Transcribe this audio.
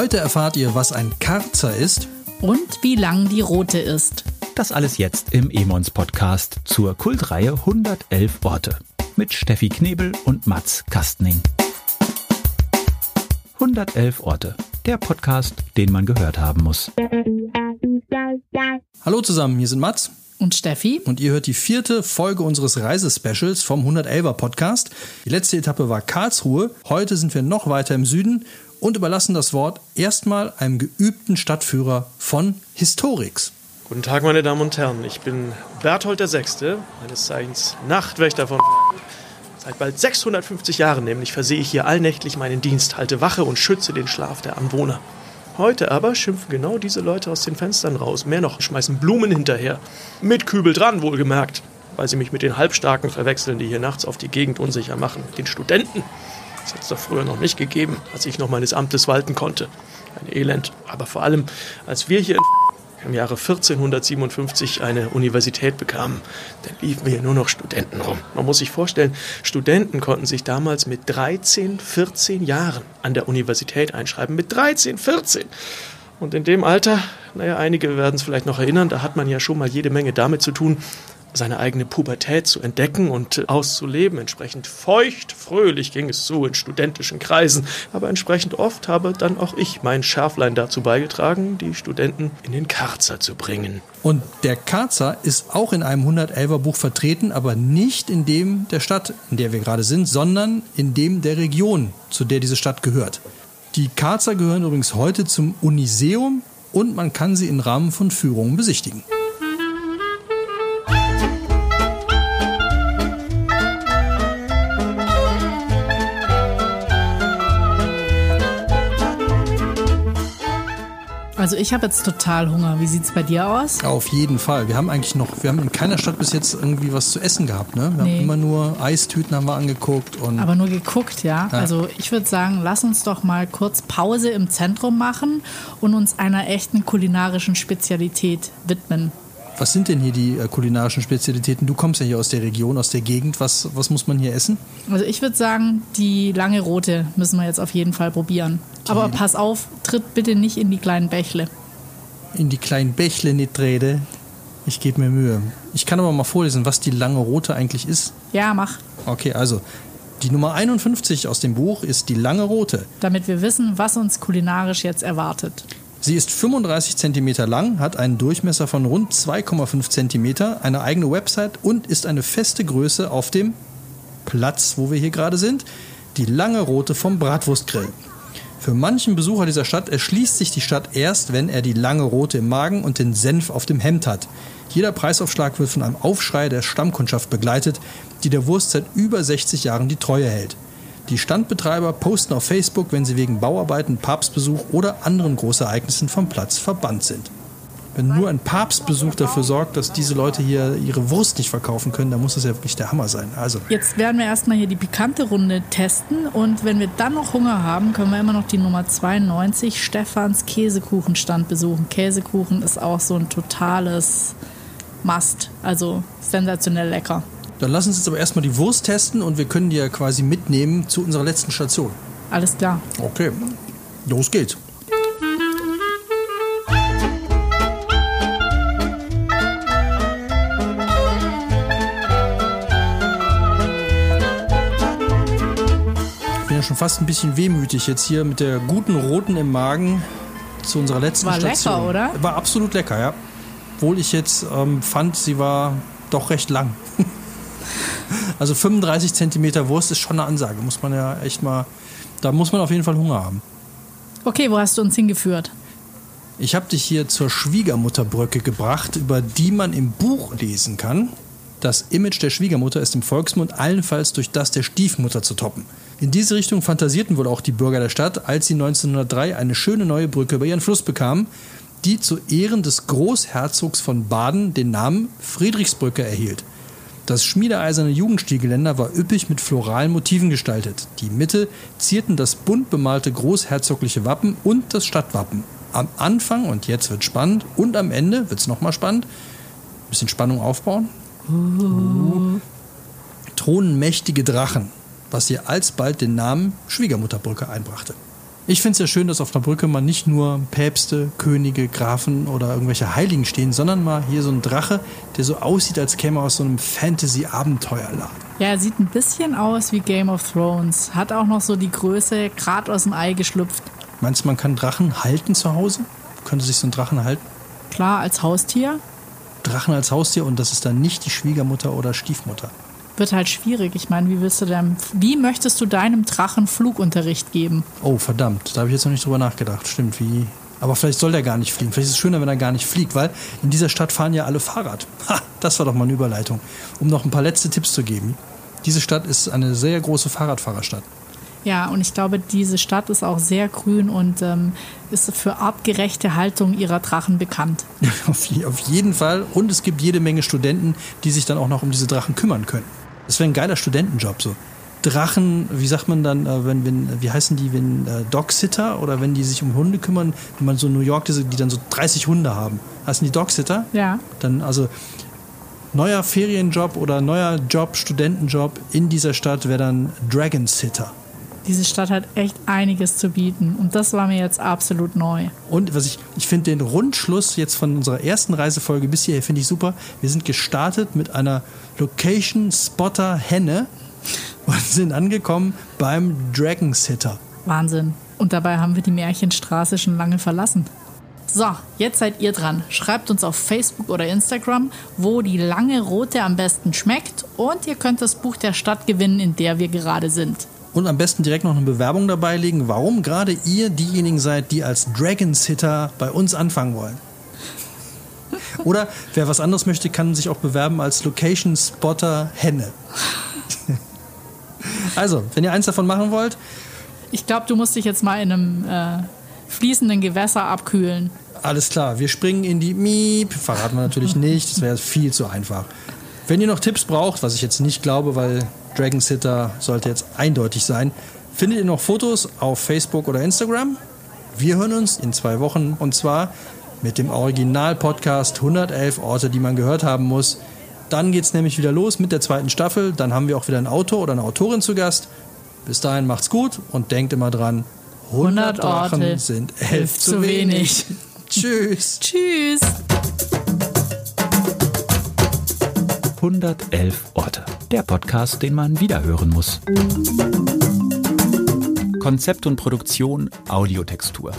Heute erfahrt ihr, was ein Karzer ist und wie lang die rote ist. Das alles jetzt im Emons Podcast zur Kultreihe 111 Orte mit Steffi Knebel und Mats Kastning. 111 Orte, der Podcast, den man gehört haben muss. Hallo zusammen, hier sind Mats und Steffi. Und ihr hört die vierte Folge unseres Reisespecials vom 111er Podcast. Die letzte Etappe war Karlsruhe. Heute sind wir noch weiter im Süden und überlassen das Wort erstmal einem geübten Stadtführer von Historix. Guten Tag, meine Damen und Herren. Ich bin Berthold VI., meines Zeichens Nachtwächter von. Seit bald 650 Jahren nämlich versehe ich hier allnächtlich meinen Dienst, halte Wache und schütze den Schlaf der Anwohner. Heute aber schimpfen genau diese Leute aus den Fenstern raus. Mehr noch, schmeißen Blumen hinterher. Mit Kübel dran, wohlgemerkt. Weil sie mich mit den Halbstarken verwechseln, die hier nachts auf die Gegend unsicher machen. Den Studenten. Das hat es doch früher noch nicht gegeben, als ich noch meines Amtes walten konnte. Ein Elend. Aber vor allem, als wir hier in im Jahre 1457 eine Universität bekamen, dann liefen wir hier nur noch Studenten rum. Man muss sich vorstellen, Studenten konnten sich damals mit 13, 14 Jahren an der Universität einschreiben. Mit 13, 14. Und in dem Alter, naja, einige werden es vielleicht noch erinnern, da hat man ja schon mal jede Menge damit zu tun, seine eigene Pubertät zu entdecken und auszuleben. Entsprechend feucht, fröhlich ging es so in studentischen Kreisen, aber entsprechend oft habe dann auch ich mein Schärflein dazu beigetragen, die Studenten in den Karzer zu bringen. Und der Karzer ist auch in einem 111er Buch vertreten, aber nicht in dem der Stadt, in der wir gerade sind, sondern in dem der Region, zu der diese Stadt gehört. Die Karzer gehören übrigens heute zum Uniseum und man kann sie im Rahmen von Führungen besichtigen. Also ich habe jetzt total Hunger. Wie sieht es bei dir aus? Auf jeden Fall. Wir haben eigentlich noch, wir haben in keiner Stadt bis jetzt irgendwie was zu essen gehabt. Ne? Wir nee. haben immer nur Eistüten haben wir angeguckt. Und Aber nur geguckt, ja. ja. Also ich würde sagen, lass uns doch mal kurz Pause im Zentrum machen und uns einer echten kulinarischen Spezialität widmen. Was sind denn hier die äh, kulinarischen Spezialitäten? Du kommst ja hier aus der Region, aus der Gegend. Was, was muss man hier essen? Also ich würde sagen, die lange rote müssen wir jetzt auf jeden Fall probieren. Die Aber pass auf, tritt bitte nicht in die kleinen Bächle. In die kleinen Bächle nicht rede. Ich gebe mir Mühe. Ich kann aber mal vorlesen, was die lange rote eigentlich ist. Ja, mach. Okay, also die Nummer 51 aus dem Buch ist die lange rote. Damit wir wissen, was uns kulinarisch jetzt erwartet. Sie ist 35 cm lang, hat einen Durchmesser von rund 2,5 cm, eine eigene Website und ist eine feste Größe auf dem Platz, wo wir hier gerade sind, die lange Rote vom Bratwurstgrill. Für manchen Besucher dieser Stadt erschließt sich die Stadt erst, wenn er die lange Rote im Magen und den Senf auf dem Hemd hat. Jeder Preisaufschlag wird von einem Aufschrei der Stammkundschaft begleitet, die der Wurst seit über 60 Jahren die Treue hält. Die Standbetreiber posten auf Facebook, wenn sie wegen Bauarbeiten, Papstbesuch oder anderen Großereignissen vom Platz verbannt sind. Wenn nur ein Papstbesuch dafür sorgt, dass diese Leute hier ihre Wurst nicht verkaufen können, dann muss das ja wirklich der Hammer sein. Also. Jetzt werden wir erstmal hier die pikante Runde testen und wenn wir dann noch Hunger haben, können wir immer noch die Nummer 92 Stefans Käsekuchenstand besuchen. Käsekuchen ist auch so ein totales Must, also sensationell lecker. Dann lass uns jetzt aber erstmal die Wurst testen und wir können die ja quasi mitnehmen zu unserer letzten Station. Alles klar. Okay, los geht's. Ich bin ja schon fast ein bisschen wehmütig jetzt hier mit der guten roten im Magen zu unserer letzten war Station. War lecker, oder? War absolut lecker, ja. Obwohl ich jetzt ähm, fand, sie war doch recht lang. Also 35 Zentimeter Wurst ist schon eine Ansage, muss man ja echt mal, da muss man auf jeden Fall Hunger haben. Okay, wo hast du uns hingeführt? Ich habe dich hier zur Schwiegermutterbrücke gebracht, über die man im Buch lesen kann. Das Image der Schwiegermutter ist im Volksmund allenfalls durch das der Stiefmutter zu toppen. In diese Richtung fantasierten wohl auch die Bürger der Stadt, als sie 1903 eine schöne neue Brücke über ihren Fluss bekamen, die zu Ehren des Großherzogs von Baden den Namen Friedrichsbrücke erhielt. Das schmiedeeiserne Jugendstilgeländer war üppig mit floralen Motiven gestaltet. Die Mitte zierten das bunt bemalte großherzogliche Wappen und das Stadtwappen. Am Anfang, und jetzt wird spannend, und am Ende wird es nochmal spannend, ein bisschen Spannung aufbauen, uh. thronen mächtige Drachen, was ihr alsbald den Namen Schwiegermutterbrücke einbrachte. Ich finde es ja schön, dass auf der Brücke mal nicht nur Päpste, Könige, Grafen oder irgendwelche Heiligen stehen, sondern mal hier so ein Drache, der so aussieht, als käme er aus so einem Fantasy-Abenteuerladen. Ja, er sieht ein bisschen aus wie Game of Thrones. Hat auch noch so die Größe, gerade aus dem Ei geschlüpft. Meinst du, man kann Drachen halten zu Hause? Könnte sich so ein Drachen halten? Klar, als Haustier. Drachen als Haustier und das ist dann nicht die Schwiegermutter oder Stiefmutter. Wird halt schwierig. Ich meine, wie willst du denn, wie möchtest du deinem Drachen Flugunterricht geben? Oh, verdammt, da habe ich jetzt noch nicht drüber nachgedacht. Stimmt, wie. Aber vielleicht soll der gar nicht fliegen. Vielleicht ist es schöner, wenn er gar nicht fliegt, weil in dieser Stadt fahren ja alle Fahrrad. Ha, das war doch mal eine Überleitung. Um noch ein paar letzte Tipps zu geben. Diese Stadt ist eine sehr große Fahrradfahrerstadt. Ja, und ich glaube, diese Stadt ist auch sehr grün und ähm, ist für artgerechte Haltung ihrer Drachen bekannt. auf jeden Fall. Und es gibt jede Menge Studenten, die sich dann auch noch um diese Drachen kümmern können. Das wäre ein geiler Studentenjob so. Drachen, wie sagt man dann, äh, wenn, wenn, wie heißen die, wenn äh, Dogsitter oder wenn die sich um Hunde kümmern, wenn man so in New York diese, die dann so 30 Hunde haben. Heißen die Dogsitter? Ja. Dann also neuer Ferienjob oder neuer Job, Studentenjob in dieser Stadt wäre dann Dragon Sitter. Diese Stadt hat echt einiges zu bieten und das war mir jetzt absolut neu. Und was ich, ich finde den Rundschluss jetzt von unserer ersten Reisefolge bis hierher finde ich super. Wir sind gestartet mit einer Location Spotter Henne und sind angekommen beim Dragon Sitter. Wahnsinn. Und dabei haben wir die Märchenstraße schon lange verlassen. So, jetzt seid ihr dran. Schreibt uns auf Facebook oder Instagram, wo die lange rote am besten schmeckt und ihr könnt das Buch der Stadt gewinnen, in der wir gerade sind. Und am besten direkt noch eine Bewerbung dabei legen, warum gerade ihr diejenigen seid, die als Dragon Sitter bei uns anfangen wollen. Oder wer was anderes möchte, kann sich auch bewerben als Location Spotter Henne. Also, wenn ihr eins davon machen wollt. Ich glaube, du musst dich jetzt mal in einem äh, fließenden Gewässer abkühlen. Alles klar, wir springen in die Miep. Verraten wir natürlich nicht, das wäre viel zu einfach. Wenn ihr noch Tipps braucht, was ich jetzt nicht glaube, weil Dragon Sitter sollte jetzt eindeutig sein, findet ihr noch Fotos auf Facebook oder Instagram. Wir hören uns in zwei Wochen und zwar mit dem Original-Podcast 111 Orte, die man gehört haben muss. Dann geht es nämlich wieder los mit der zweiten Staffel. Dann haben wir auch wieder einen Autor oder eine Autorin zu Gast. Bis dahin macht's gut und denkt immer dran, 100, 100 Orte sind elf zu wenig. Tschüss. Tschüss. 111 Orte. Der Podcast, den man wiederhören muss. Konzept und Produktion Audiotextur.